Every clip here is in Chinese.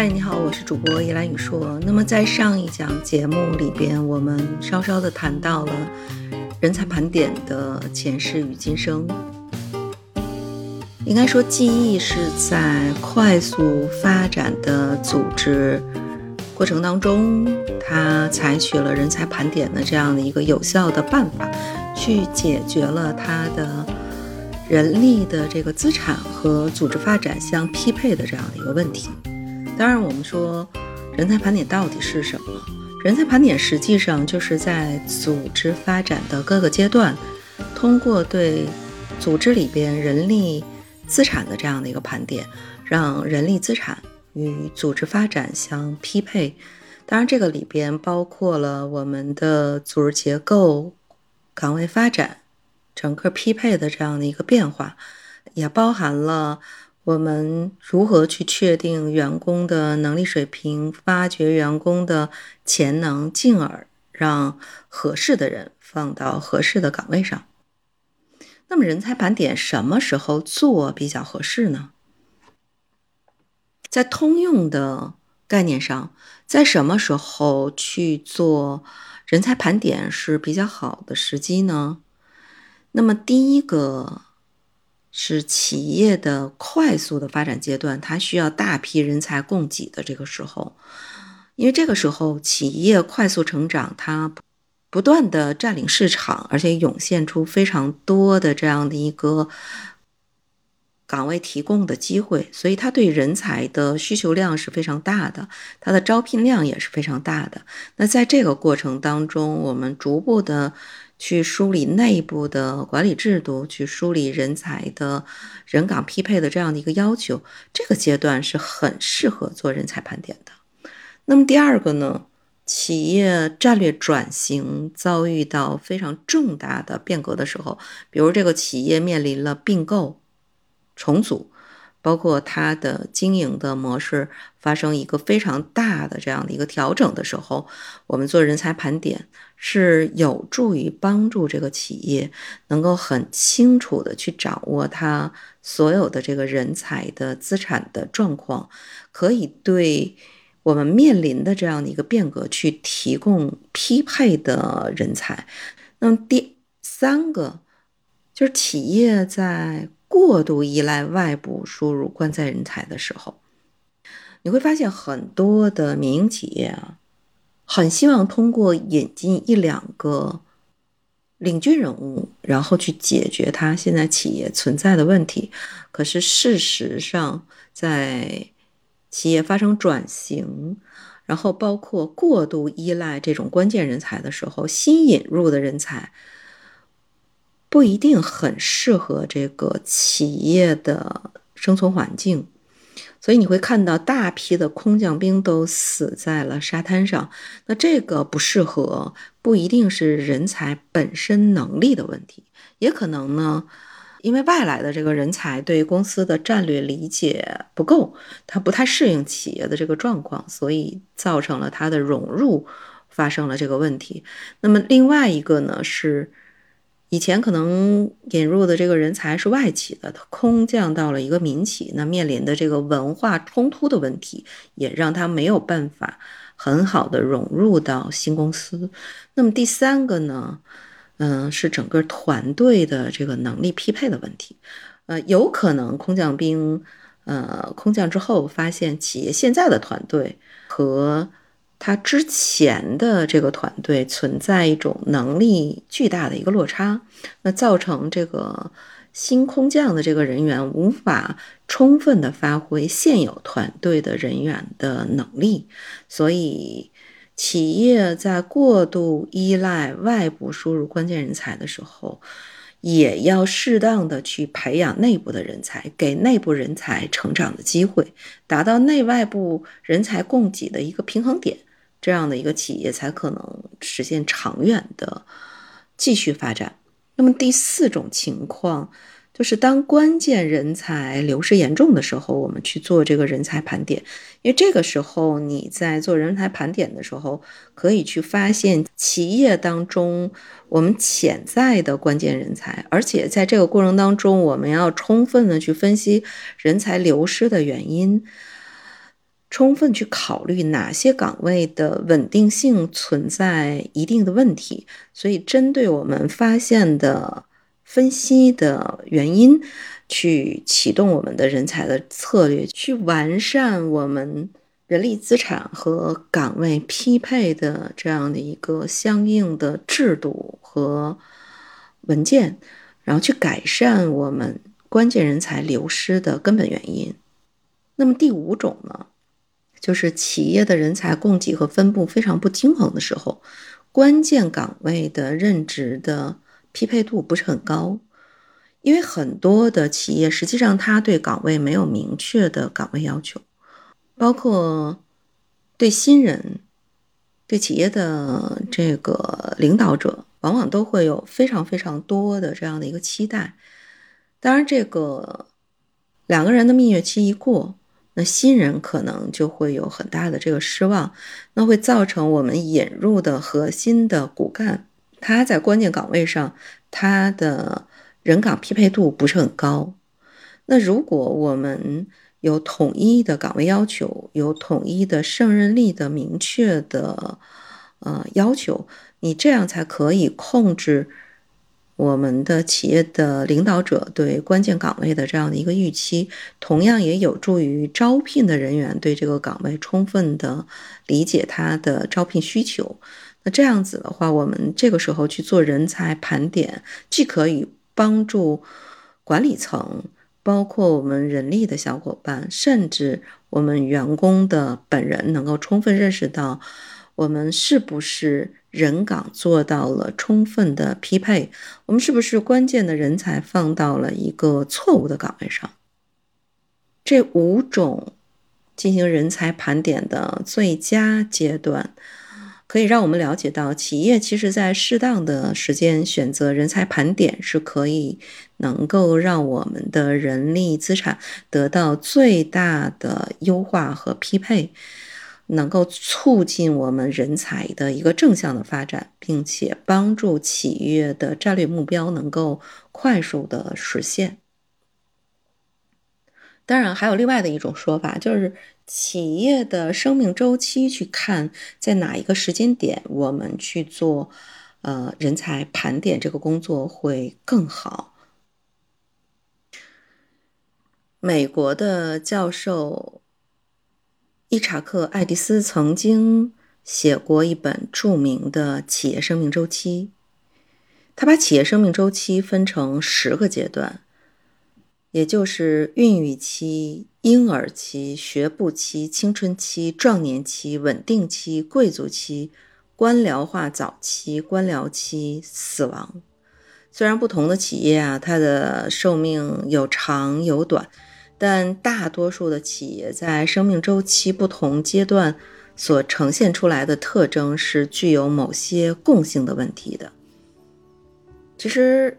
嗨，你好，我是主播叶兰雨硕。那么在上一讲节目里边，我们稍稍的谈到了人才盘点的前世与今生。应该说，记忆是在快速发展的组织过程当中，它采取了人才盘点的这样的一个有效的办法，去解决了它的人力的这个资产和组织发展相匹配的这样的一个问题。当然，我们说人才盘点到底是什么？人才盘点实际上就是在组织发展的各个阶段，通过对组织里边人力资产的这样的一个盘点，让人力资产与组织发展相匹配。当然，这个里边包括了我们的组织结构、岗位发展、整个匹配的这样的一个变化，也包含了。我们如何去确定员工的能力水平，发掘员工的潜能，进而让合适的人放到合适的岗位上？那么，人才盘点什么时候做比较合适呢？在通用的概念上，在什么时候去做人才盘点是比较好的时机呢？那么，第一个。是企业的快速的发展阶段，它需要大批人才供给的这个时候，因为这个时候企业快速成长，它不断的占领市场，而且涌现出非常多的这样的一个岗位提供的机会，所以它对人才的需求量是非常大的，它的招聘量也是非常大的。那在这个过程当中，我们逐步的。去梳理内部的管理制度，去梳理人才的人岗匹配的这样的一个要求，这个阶段是很适合做人才盘点的。那么第二个呢，企业战略转型遭遇到非常重大的变革的时候，比如这个企业面临了并购、重组。包括它的经营的模式发生一个非常大的这样的一个调整的时候，我们做人才盘点是有助于帮助这个企业能够很清楚的去掌握它所有的这个人才的资产的状况，可以对我们面临的这样的一个变革去提供匹配的人才。那么第三个就是企业在。过度依赖外部输入关键人才的时候，你会发现很多的民营企业啊，很希望通过引进一两个领军人物，然后去解决他现在企业存在的问题。可是事实上，在企业发生转型，然后包括过度依赖这种关键人才的时候，新引入的人才。不一定很适合这个企业的生存环境，所以你会看到大批的空降兵都死在了沙滩上。那这个不适合，不一定是人才本身能力的问题，也可能呢，因为外来的这个人才对公司的战略理解不够，他不太适应企业的这个状况，所以造成了他的融入发生了这个问题。那么另外一个呢是。以前可能引入的这个人才是外企的，他空降到了一个民企，那面临的这个文化冲突的问题，也让他没有办法很好的融入到新公司。那么第三个呢，嗯，是整个团队的这个能力匹配的问题。呃，有可能空降兵，呃，空降之后发现企业现在的团队和。他之前的这个团队存在一种能力巨大的一个落差，那造成这个新空降的这个人员无法充分的发挥现有团队的人员的能力，所以企业在过度依赖外部输入关键人才的时候，也要适当的去培养内部的人才，给内部人才成长的机会，达到内外部人才供给的一个平衡点。这样的一个企业才可能实现长远的继续发展。那么第四种情况就是，当关键人才流失严重的时候，我们去做这个人才盘点。因为这个时候你在做人才盘点的时候，可以去发现企业当中我们潜在的关键人才，而且在这个过程当中，我们要充分的去分析人才流失的原因。充分去考虑哪些岗位的稳定性存在一定的问题，所以针对我们发现的分析的原因，去启动我们的人才的策略，去完善我们人力资产和岗位匹配的这样的一个相应的制度和文件，然后去改善我们关键人才流失的根本原因。那么第五种呢？就是企业的人才供给和分布非常不均衡的时候，关键岗位的任职的匹配度不是很高，因为很多的企业实际上他对岗位没有明确的岗位要求，包括对新人、对企业的这个领导者，往往都会有非常非常多的这样的一个期待。当然，这个两个人的蜜月期一过。那新人可能就会有很大的这个失望，那会造成我们引入的核心的骨干，他在关键岗位上，他的人岗匹配度不是很高。那如果我们有统一的岗位要求，有统一的胜任力的明确的呃要求，你这样才可以控制。我们的企业的领导者对关键岗位的这样的一个预期，同样也有助于招聘的人员对这个岗位充分的理解他的招聘需求。那这样子的话，我们这个时候去做人才盘点，既可以帮助管理层，包括我们人力的小伙伴，甚至我们员工的本人，能够充分认识到我们是不是。人岗做到了充分的匹配，我们是不是关键的人才放到了一个错误的岗位上？这五种进行人才盘点的最佳阶段，可以让我们了解到，企业其实在适当的时间选择人才盘点，是可以能够让我们的人力资产得到最大的优化和匹配。能够促进我们人才的一个正向的发展，并且帮助企业的战略目标能够快速的实现。当然，还有另外的一种说法，就是企业的生命周期去看，在哪一个时间点我们去做呃人才盘点这个工作会更好。美国的教授。伊查克·爱迪斯曾经写过一本著名的企业生命周期。他把企业生命周期分成十个阶段，也就是孕育期、婴儿期、学步期、青春期、壮年期、稳定期、贵族期、官僚化早期、官僚期、死亡。虽然不同的企业啊，它的寿命有长有短。但大多数的企业在生命周期不同阶段所呈现出来的特征是具有某些共性的问题的。其实，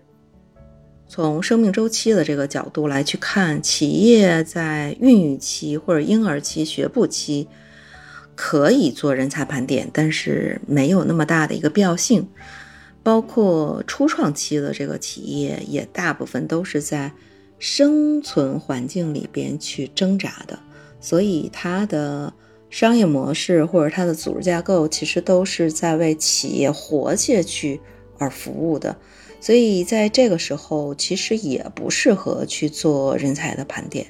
从生命周期的这个角度来去看，企业在孕育期或者婴儿期、学步期可以做人才盘点，但是没有那么大的一个必要性。包括初创期的这个企业，也大部分都是在。生存环境里边去挣扎的，所以它的商业模式或者它的组织架构，其实都是在为企业活下去而服务的。所以在这个时候，其实也不适合去做人才的盘点。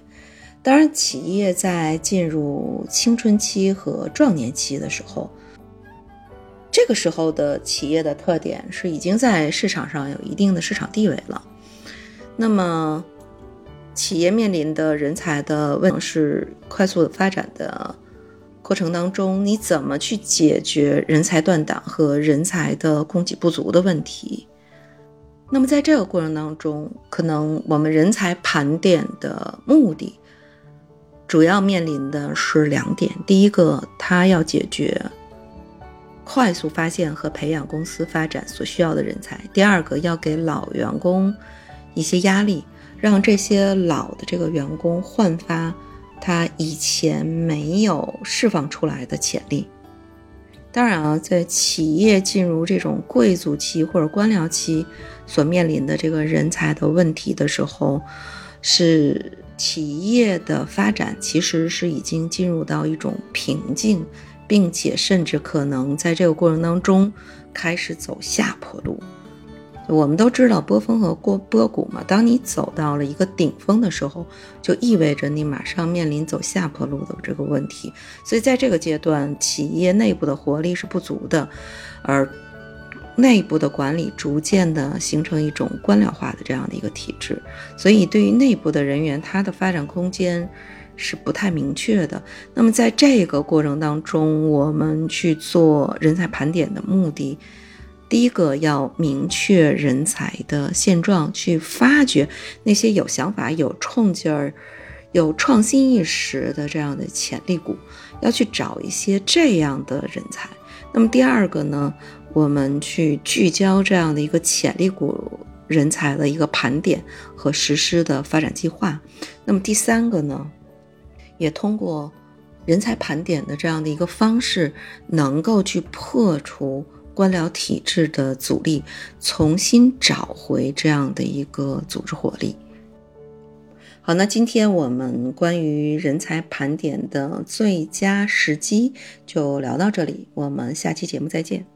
当然，企业在进入青春期和壮年期的时候，这个时候的企业的特点是已经在市场上有一定的市场地位了。那么，企业面临的人才的问题是快速的发展的过程当中，你怎么去解决人才断档和人才的供给不足的问题？那么在这个过程当中，可能我们人才盘点的目的主要面临的是两点：第一个，它要解决快速发现和培养公司发展所需要的人才；第二个，要给老员工一些压力。让这些老的这个员工焕发他以前没有释放出来的潜力。当然啊，在企业进入这种贵族期或者官僚期所面临的这个人才的问题的时候，是企业的发展其实是已经进入到一种瓶颈，并且甚至可能在这个过程当中开始走下坡路。我们都知道波峰和过波谷嘛，当你走到了一个顶峰的时候，就意味着你马上面临走下坡路的这个问题。所以在这个阶段，企业内部的活力是不足的，而内部的管理逐渐的形成一种官僚化的这样的一个体制。所以对于内部的人员，他的发展空间是不太明确的。那么在这个过程当中，我们去做人才盘点的目的。第一个要明确人才的现状，去发掘那些有想法、有冲劲儿、有创新意识的这样的潜力股，要去找一些这样的人才。那么第二个呢，我们去聚焦这样的一个潜力股人才的一个盘点和实施的发展计划。那么第三个呢，也通过人才盘点的这样的一个方式，能够去破除。官僚体制的阻力，重新找回这样的一个组织活力。好，那今天我们关于人才盘点的最佳时机就聊到这里，我们下期节目再见。